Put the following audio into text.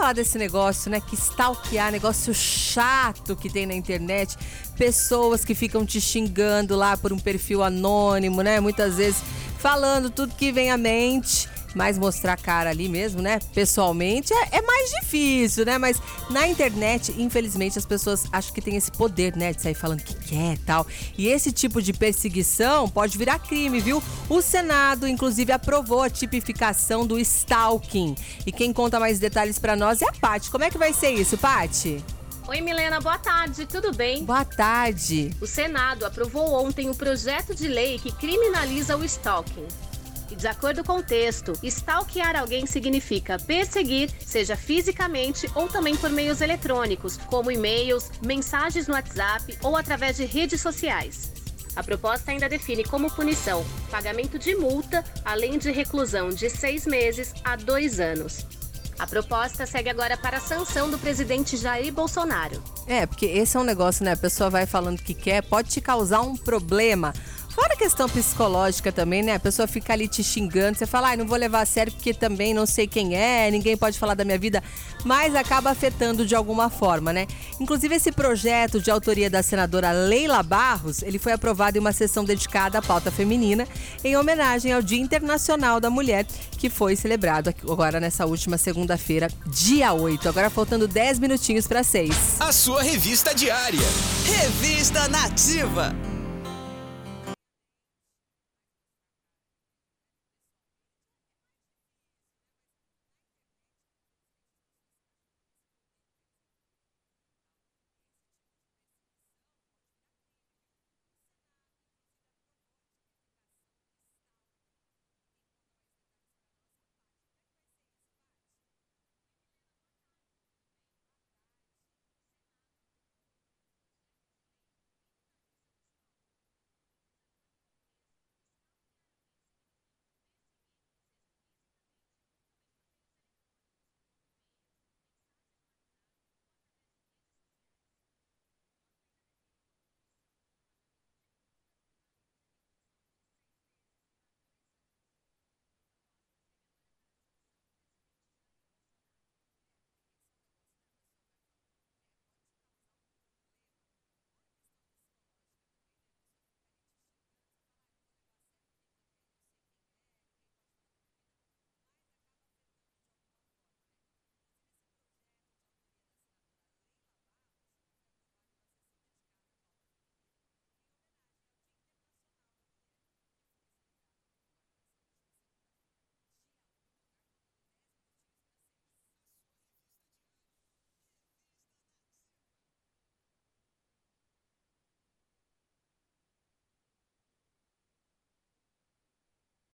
falar desse negócio, né? Que stalkear, negócio chato que tem na internet. Pessoas que ficam te xingando lá por um perfil anônimo, né? Muitas vezes falando tudo que vem à mente. Mas mostrar a cara ali mesmo, né? Pessoalmente é, é, mais difícil, né? Mas na internet, infelizmente, as pessoas acham que tem esse poder, né? De sair falando que quer tal. E esse tipo de perseguição pode virar crime, viu? O Senado, inclusive, aprovou a tipificação do stalking. E quem conta mais detalhes para nós é a Paty. Como é que vai ser isso, Paty? Oi, Milena, boa tarde, tudo bem? Boa tarde. O Senado aprovou ontem o projeto de lei que criminaliza o stalking. E de acordo com o texto, stalkear alguém significa perseguir, seja fisicamente ou também por meios eletrônicos, como e-mails, mensagens no WhatsApp ou através de redes sociais. A proposta ainda define como punição pagamento de multa, além de reclusão de seis meses a dois anos. A proposta segue agora para a sanção do presidente Jair Bolsonaro. É, porque esse é um negócio, né? A pessoa vai falando que quer, pode te causar um problema. Fora a questão psicológica também, né? A pessoa fica ali te xingando, você fala, ah, não vou levar a sério porque também não sei quem é, ninguém pode falar da minha vida, mas acaba afetando de alguma forma, né? Inclusive esse projeto de autoria da senadora Leila Barros, ele foi aprovado em uma sessão dedicada à pauta feminina, em homenagem ao Dia Internacional da Mulher, que foi celebrado agora nessa última segunda-feira, dia 8. Agora faltando 10 minutinhos para 6. A sua revista diária. Revista Nativa.